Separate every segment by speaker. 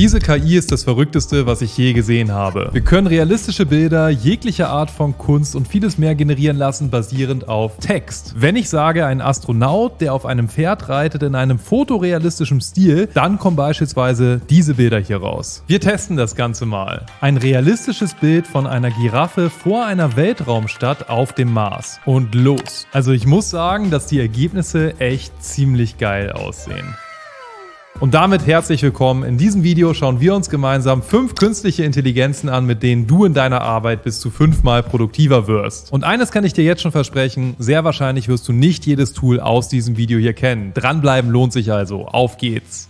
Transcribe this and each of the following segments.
Speaker 1: Diese KI ist das Verrückteste, was ich je gesehen habe. Wir können realistische Bilder, jegliche Art von Kunst und vieles mehr generieren lassen, basierend auf Text. Wenn ich sage, ein Astronaut, der auf einem Pferd reitet in einem fotorealistischen Stil, dann kommen beispielsweise diese Bilder hier raus. Wir testen das Ganze mal. Ein realistisches Bild von einer Giraffe vor einer Weltraumstadt auf dem Mars. Und los. Also ich muss sagen, dass die Ergebnisse echt ziemlich geil aussehen. Und damit herzlich willkommen. In diesem Video schauen wir uns gemeinsam fünf künstliche Intelligenzen an, mit denen du in deiner Arbeit bis zu fünfmal produktiver wirst. Und eines kann ich dir jetzt schon versprechen, sehr wahrscheinlich wirst du nicht jedes Tool aus diesem Video hier kennen. Dranbleiben lohnt sich also. Auf geht's!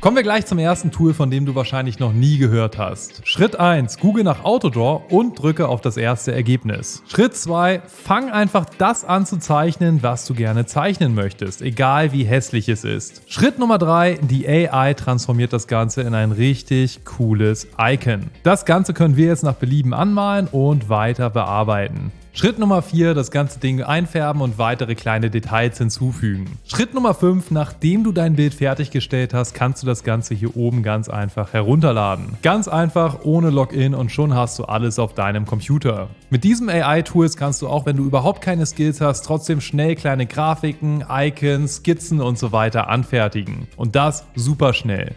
Speaker 1: Kommen wir gleich zum ersten Tool, von dem du wahrscheinlich noch nie gehört hast. Schritt 1, google nach Autodraw und drücke auf das erste Ergebnis. Schritt 2, fang einfach das an zu zeichnen, was du gerne zeichnen möchtest, egal wie hässlich es ist. Schritt Nummer 3, die AI transformiert das Ganze in ein richtig cooles Icon. Das Ganze können wir jetzt nach Belieben anmalen und weiter bearbeiten. Schritt Nummer 4, das ganze Ding einfärben und weitere kleine Details hinzufügen. Schritt Nummer 5, nachdem du dein Bild fertiggestellt hast, kannst du das Ganze hier oben ganz einfach herunterladen. Ganz einfach, ohne Login und schon hast du alles auf deinem Computer. Mit diesem AI-Tools kannst du auch, wenn du überhaupt keine Skills hast, trotzdem schnell kleine Grafiken, Icons, Skizzen und so weiter anfertigen. Und das super schnell.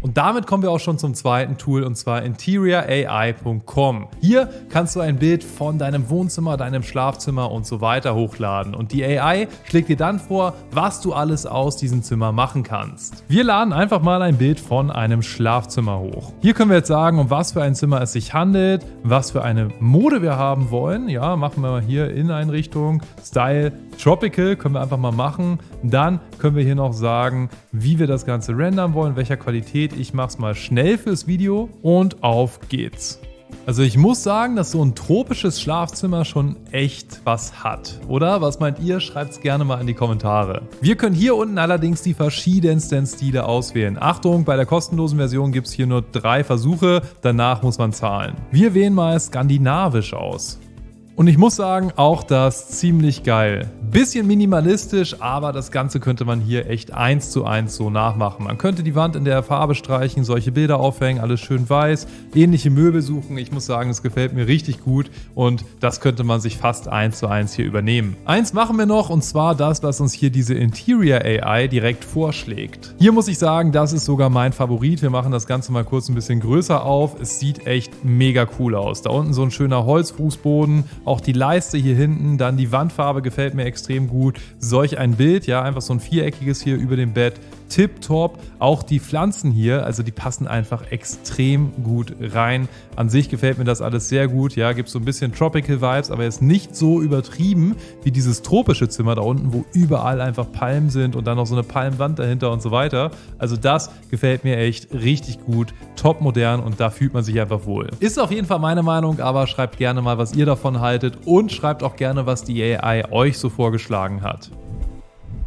Speaker 1: Und damit kommen wir auch schon zum zweiten Tool und zwar interiorAI.com. Hier kannst du ein Bild von deinem Wohnzimmer, deinem Schlafzimmer und so weiter hochladen und die AI schlägt dir dann vor, was du alles aus diesem Zimmer machen kannst. Wir laden einfach mal ein Bild von einem Schlafzimmer hoch. Hier können wir jetzt sagen, um was für ein Zimmer es sich handelt, was für eine Mode wir haben wollen. Ja, machen wir mal hier Inneneinrichtung, Style, Tropical können wir einfach mal machen. Dann können wir hier noch sagen, wie wir das Ganze rendern wollen, welcher Qualität. Ich mache es mal schnell fürs Video und auf geht's. Also ich muss sagen, dass so ein tropisches Schlafzimmer schon echt was hat, oder? Was meint ihr? Schreibt es gerne mal in die Kommentare. Wir können hier unten allerdings die verschiedensten Stile auswählen. Achtung, bei der kostenlosen Version gibt es hier nur drei Versuche, danach muss man zahlen. Wir wählen mal skandinavisch aus. Und ich muss sagen, auch das ziemlich geil. Bisschen minimalistisch, aber das Ganze könnte man hier echt eins zu eins so nachmachen. Man könnte die Wand in der Farbe streichen, solche Bilder aufhängen, alles schön weiß, ähnliche Möbel suchen. Ich muss sagen, es gefällt mir richtig gut und das könnte man sich fast eins zu eins hier übernehmen. Eins machen wir noch und zwar das, was uns hier diese Interior AI direkt vorschlägt. Hier muss ich sagen, das ist sogar mein Favorit. Wir machen das Ganze mal kurz ein bisschen größer auf. Es sieht echt mega cool aus. Da unten so ein schöner Holzfußboden, auch die Leiste hier hinten, dann die Wandfarbe gefällt mir extrem gut. Solch ein Bild, ja, einfach so ein viereckiges hier über dem Bett tipptopp. Auch die Pflanzen hier, also die passen einfach extrem gut rein. An sich gefällt mir das alles sehr gut. Ja, gibt so ein bisschen Tropical Vibes, aber ist nicht so übertrieben wie dieses tropische Zimmer da unten, wo überall einfach Palmen sind und dann noch so eine Palmwand dahinter und so weiter. Also das gefällt mir echt richtig gut, top modern und da fühlt man sich einfach wohl. Ist auf jeden Fall meine Meinung, aber schreibt gerne mal, was ihr davon haltet und schreibt auch gerne, was die AI euch so vorgeschlagen hat.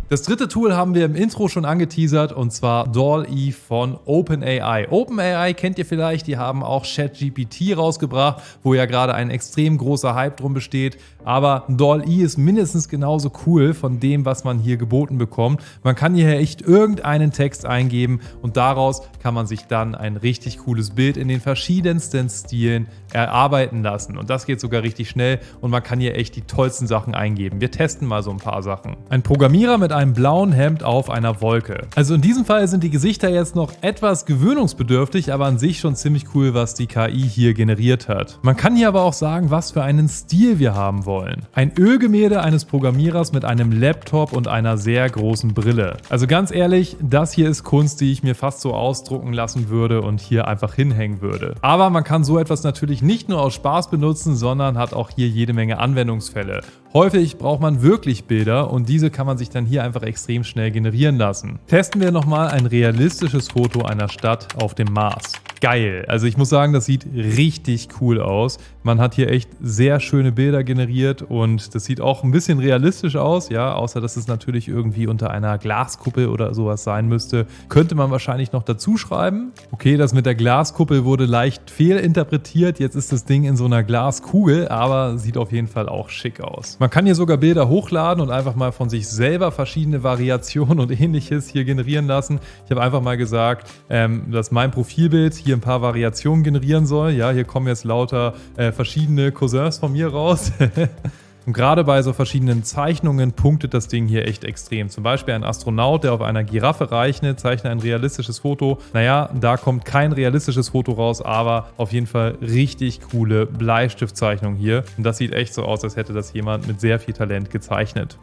Speaker 1: Das dritte Tool haben wir im Intro schon angeteasert und zwar DALL-E von OpenAI. OpenAI kennt ihr vielleicht, die haben auch ChatGPT rausgebracht, wo ja gerade ein extrem großer Hype drum besteht. Aber DALL-E ist mindestens genauso cool von dem, was man hier geboten bekommt. Man kann hier echt irgendeinen Text eingeben und daraus kann man sich dann ein richtig cooles Bild in den verschiedensten Stilen erarbeiten lassen. Und das geht sogar richtig schnell und man kann hier echt die tollsten Sachen eingeben. Wir testen mal so ein paar Sachen. Ein Programmierer mit einem blauen Hemd auf einer Wolke. Also in diesem Fall sind die Gesichter jetzt noch etwas gewöhnungsbedürftig, aber an sich schon ziemlich cool, was die KI hier generiert hat. Man kann hier aber auch sagen, was für einen Stil wir haben wollen. Ein Ölgemälde eines Programmierers mit einem Laptop und einer sehr großen Brille. Also ganz ehrlich, das hier ist Kunst, die ich mir fast so ausdrucken lassen würde und hier einfach hinhängen würde. Aber man kann so etwas natürlich natürlich nicht nur aus Spaß benutzen, sondern hat auch hier jede Menge Anwendungsfälle. Häufig braucht man wirklich Bilder und diese kann man sich dann hier einfach extrem schnell generieren lassen. Testen wir nochmal ein realistisches Foto einer Stadt auf dem Mars. Geil. Also ich muss sagen, das sieht richtig cool aus. Man hat hier echt sehr schöne Bilder generiert und das sieht auch ein bisschen realistisch aus, ja, außer dass es natürlich irgendwie unter einer Glaskuppel oder sowas sein müsste. Könnte man wahrscheinlich noch dazu schreiben. Okay, das mit der Glaskuppel wurde leicht fehlinterpretiert. Jetzt ist das Ding in so einer Glaskugel, aber sieht auf jeden Fall auch schick aus. Man kann hier sogar Bilder hochladen und einfach mal von sich selber verschiedene Variationen und ähnliches hier generieren lassen. Ich habe einfach mal gesagt, ähm, dass mein Profilbild hier ein paar Variationen generieren soll. Ja, hier kommen jetzt lauter äh, verschiedene Cousins von mir raus. Und gerade bei so verschiedenen Zeichnungen punktet das Ding hier echt extrem. Zum Beispiel ein Astronaut, der auf einer Giraffe reichnet, zeichnet ein realistisches Foto. Naja, da kommt kein realistisches Foto raus, aber auf jeden Fall richtig coole Bleistiftzeichnung hier. Und das sieht echt so aus, als hätte das jemand mit sehr viel Talent gezeichnet.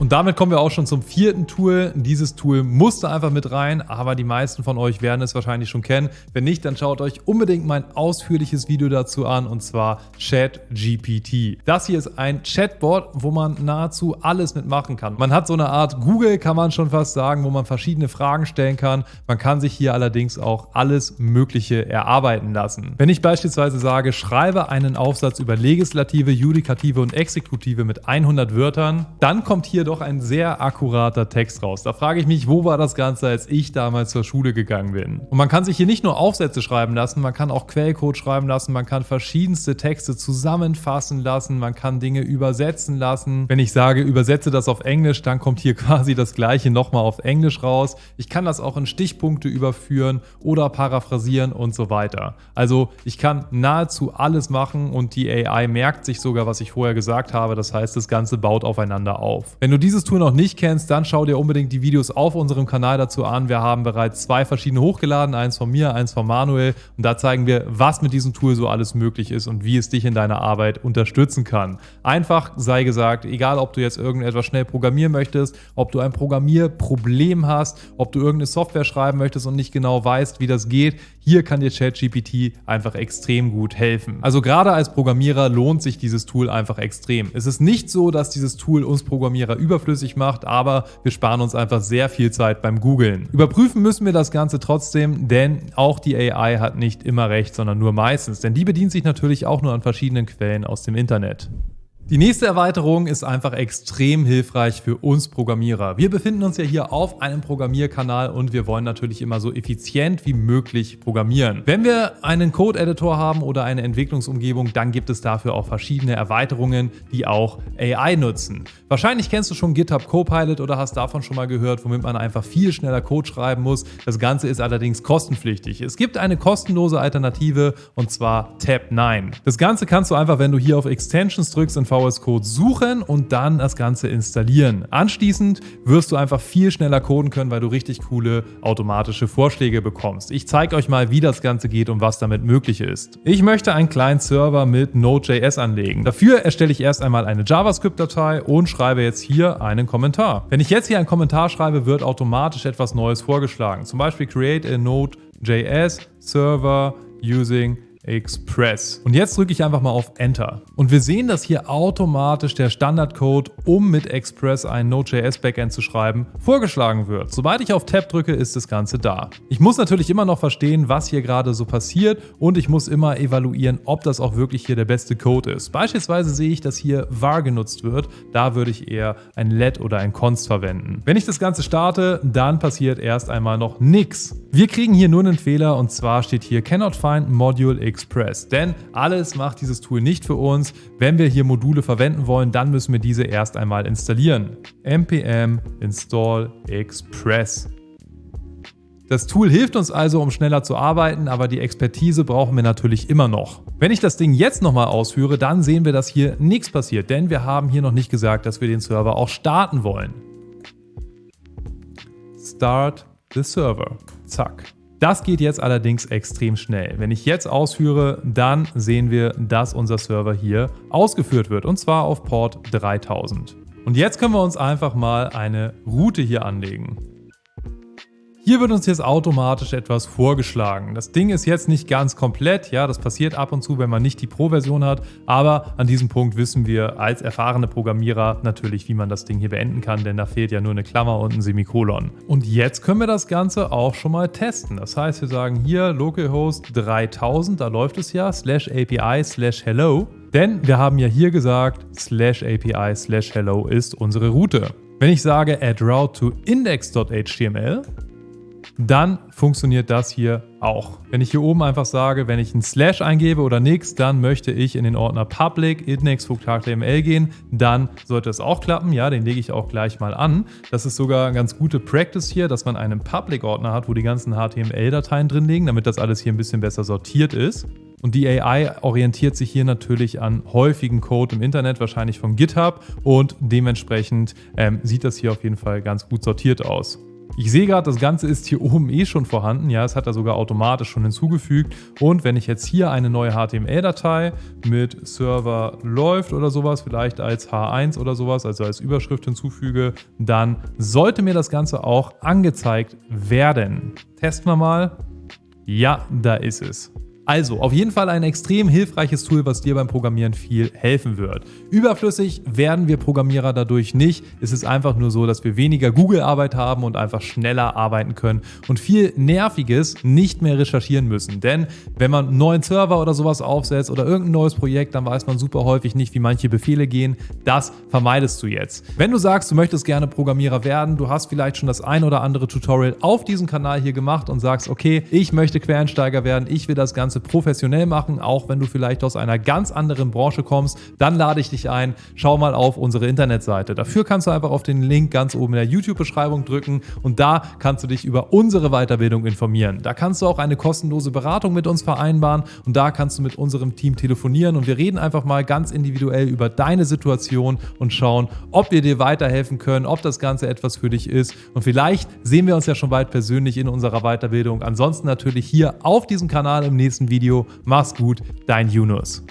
Speaker 1: Und damit kommen wir auch schon zum vierten Tool. Dieses Tool musste einfach mit rein, aber die meisten von euch werden es wahrscheinlich schon kennen. Wenn nicht, dann schaut euch unbedingt mein ausführliches Video dazu an und zwar ChatGPT. Das hier ist ein Chatbot, wo man nahezu alles mitmachen kann. Man hat so eine Art Google, kann man schon fast sagen, wo man verschiedene Fragen stellen kann. Man kann sich hier allerdings auch alles Mögliche erarbeiten lassen. Wenn ich beispielsweise sage, schreibe einen Aufsatz über Legislative, Judikative und Exekutive mit 100 Wörtern, dann kommt hier doch ein sehr akkurater Text raus. Da frage ich mich, wo war das Ganze, als ich damals zur Schule gegangen bin? Und man kann sich hier nicht nur Aufsätze schreiben lassen, man kann auch Quellcode schreiben lassen, man kann verschiedenste Texte zusammenfassen lassen, man kann Dinge übersetzen lassen. Wenn ich sage, übersetze das auf Englisch, dann kommt hier quasi das gleiche nochmal auf Englisch raus. Ich kann das auch in Stichpunkte überführen oder paraphrasieren und so weiter. Also ich kann nahezu alles machen und die AI merkt sich sogar, was ich vorher gesagt habe. Das heißt, das Ganze baut aufeinander auf. Wenn du du dieses Tool noch nicht kennst, dann schau dir unbedingt die Videos auf unserem Kanal dazu an. Wir haben bereits zwei verschiedene hochgeladen, eins von mir, eins von Manuel. Und da zeigen wir, was mit diesem Tool so alles möglich ist und wie es dich in deiner Arbeit unterstützen kann. Einfach sei gesagt, egal ob du jetzt irgendetwas schnell programmieren möchtest, ob du ein Programmierproblem hast, ob du irgendeine Software schreiben möchtest und nicht genau weißt, wie das geht, hier kann dir ChatGPT einfach extrem gut helfen. Also gerade als Programmierer lohnt sich dieses Tool einfach extrem. Es ist nicht so, dass dieses Tool uns Programmierer überflüssig macht, aber wir sparen uns einfach sehr viel Zeit beim Googlen. Überprüfen müssen wir das Ganze trotzdem, denn auch die AI hat nicht immer recht, sondern nur meistens, denn die bedient sich natürlich auch nur an verschiedenen Quellen aus dem Internet. Die nächste Erweiterung ist einfach extrem hilfreich für uns Programmierer. Wir befinden uns ja hier auf einem Programmierkanal und wir wollen natürlich immer so effizient wie möglich programmieren. Wenn wir einen Code-Editor haben oder eine Entwicklungsumgebung, dann gibt es dafür auch verschiedene Erweiterungen, die auch AI nutzen. Wahrscheinlich kennst du schon GitHub Copilot oder hast davon schon mal gehört, womit man einfach viel schneller Code schreiben muss. Das Ganze ist allerdings kostenpflichtig. Es gibt eine kostenlose Alternative und zwar Tab9. Das Ganze kannst du einfach, wenn du hier auf Extensions drückst, in VS Code suchen und dann das Ganze installieren. Anschließend wirst du einfach viel schneller coden können, weil du richtig coole automatische Vorschläge bekommst. Ich zeige euch mal, wie das Ganze geht und was damit möglich ist. Ich möchte einen kleinen Server mit Node.js anlegen. Dafür erstelle ich erst einmal eine JavaScript-Datei und schreibe jetzt hier einen Kommentar. Wenn ich jetzt hier einen Kommentar schreibe, wird automatisch etwas Neues vorgeschlagen. Zum Beispiel create a Node.js server using Express. Und jetzt drücke ich einfach mal auf Enter. Und wir sehen, dass hier automatisch der Standardcode, um mit Express ein Node.js Backend zu schreiben, vorgeschlagen wird. Sobald ich auf Tab drücke, ist das Ganze da. Ich muss natürlich immer noch verstehen, was hier gerade so passiert und ich muss immer evaluieren, ob das auch wirklich hier der beste Code ist. Beispielsweise sehe ich, dass hier var genutzt wird. Da würde ich eher ein let oder ein const verwenden. Wenn ich das Ganze starte, dann passiert erst einmal noch nichts. Wir kriegen hier nur einen Fehler und zwar steht hier cannot find module express. Denn alles macht dieses Tool nicht für uns. Wenn wir hier Module verwenden wollen, dann müssen wir diese erst einmal installieren. npm install express. Das Tool hilft uns also, um schneller zu arbeiten, aber die Expertise brauchen wir natürlich immer noch. Wenn ich das Ding jetzt nochmal ausführe, dann sehen wir, dass hier nichts passiert, denn wir haben hier noch nicht gesagt, dass wir den Server auch starten wollen. Start the Server. Zack. Das geht jetzt allerdings extrem schnell. Wenn ich jetzt ausführe, dann sehen wir, dass unser Server hier ausgeführt wird und zwar auf Port 3000. Und jetzt können wir uns einfach mal eine Route hier anlegen. Hier wird uns jetzt automatisch etwas vorgeschlagen. Das Ding ist jetzt nicht ganz komplett, ja, das passiert ab und zu, wenn man nicht die Pro-Version hat, aber an diesem Punkt wissen wir als erfahrene Programmierer natürlich, wie man das Ding hier beenden kann, denn da fehlt ja nur eine Klammer und ein Semikolon. Und jetzt können wir das Ganze auch schon mal testen. Das heißt, wir sagen hier localhost 3000, da läuft es ja, slash API slash hello. Denn wir haben ja hier gesagt, slash API slash hello ist unsere Route. Wenn ich sage add route to index.html, dann funktioniert das hier auch. Wenn ich hier oben einfach sage, wenn ich ein Slash eingebe oder nichts, dann möchte ich in den Ordner Public index.html gehen, dann sollte es auch klappen. Ja, den lege ich auch gleich mal an. Das ist sogar eine ganz gute Practice hier, dass man einen Public-Ordner hat, wo die ganzen HTML-Dateien drin liegen, damit das alles hier ein bisschen besser sortiert ist. Und die AI orientiert sich hier natürlich an häufigen Code im Internet, wahrscheinlich von GitHub. Und dementsprechend ähm, sieht das hier auf jeden Fall ganz gut sortiert aus. Ich sehe gerade, das Ganze ist hier oben eh schon vorhanden. Ja, es hat er sogar automatisch schon hinzugefügt. Und wenn ich jetzt hier eine neue HTML-Datei mit Server läuft oder sowas, vielleicht als H1 oder sowas, also als Überschrift hinzufüge, dann sollte mir das Ganze auch angezeigt werden. Testen wir mal. Ja, da ist es. Also, auf jeden Fall ein extrem hilfreiches Tool, was dir beim Programmieren viel helfen wird. Überflüssig werden wir Programmierer dadurch nicht. Es ist einfach nur so, dass wir weniger Google-Arbeit haben und einfach schneller arbeiten können und viel Nerviges nicht mehr recherchieren müssen. Denn wenn man einen neuen Server oder sowas aufsetzt oder irgendein neues Projekt, dann weiß man super häufig nicht, wie manche Befehle gehen. Das vermeidest du jetzt. Wenn du sagst, du möchtest gerne Programmierer werden, du hast vielleicht schon das ein oder andere Tutorial auf diesem Kanal hier gemacht und sagst, okay, ich möchte Quereinsteiger werden, ich will das Ganze Ganze professionell machen, auch wenn du vielleicht aus einer ganz anderen Branche kommst, dann lade ich dich ein, schau mal auf unsere Internetseite. Dafür kannst du einfach auf den Link ganz oben in der YouTube-Beschreibung drücken und da kannst du dich über unsere Weiterbildung informieren. Da kannst du auch eine kostenlose Beratung mit uns vereinbaren und da kannst du mit unserem Team telefonieren und wir reden einfach mal ganz individuell über deine Situation und schauen, ob wir dir weiterhelfen können, ob das Ganze etwas für dich ist und vielleicht sehen wir uns ja schon bald persönlich in unserer Weiterbildung. Ansonsten natürlich hier auf diesem Kanal im Video. Mach's gut, dein Yunus.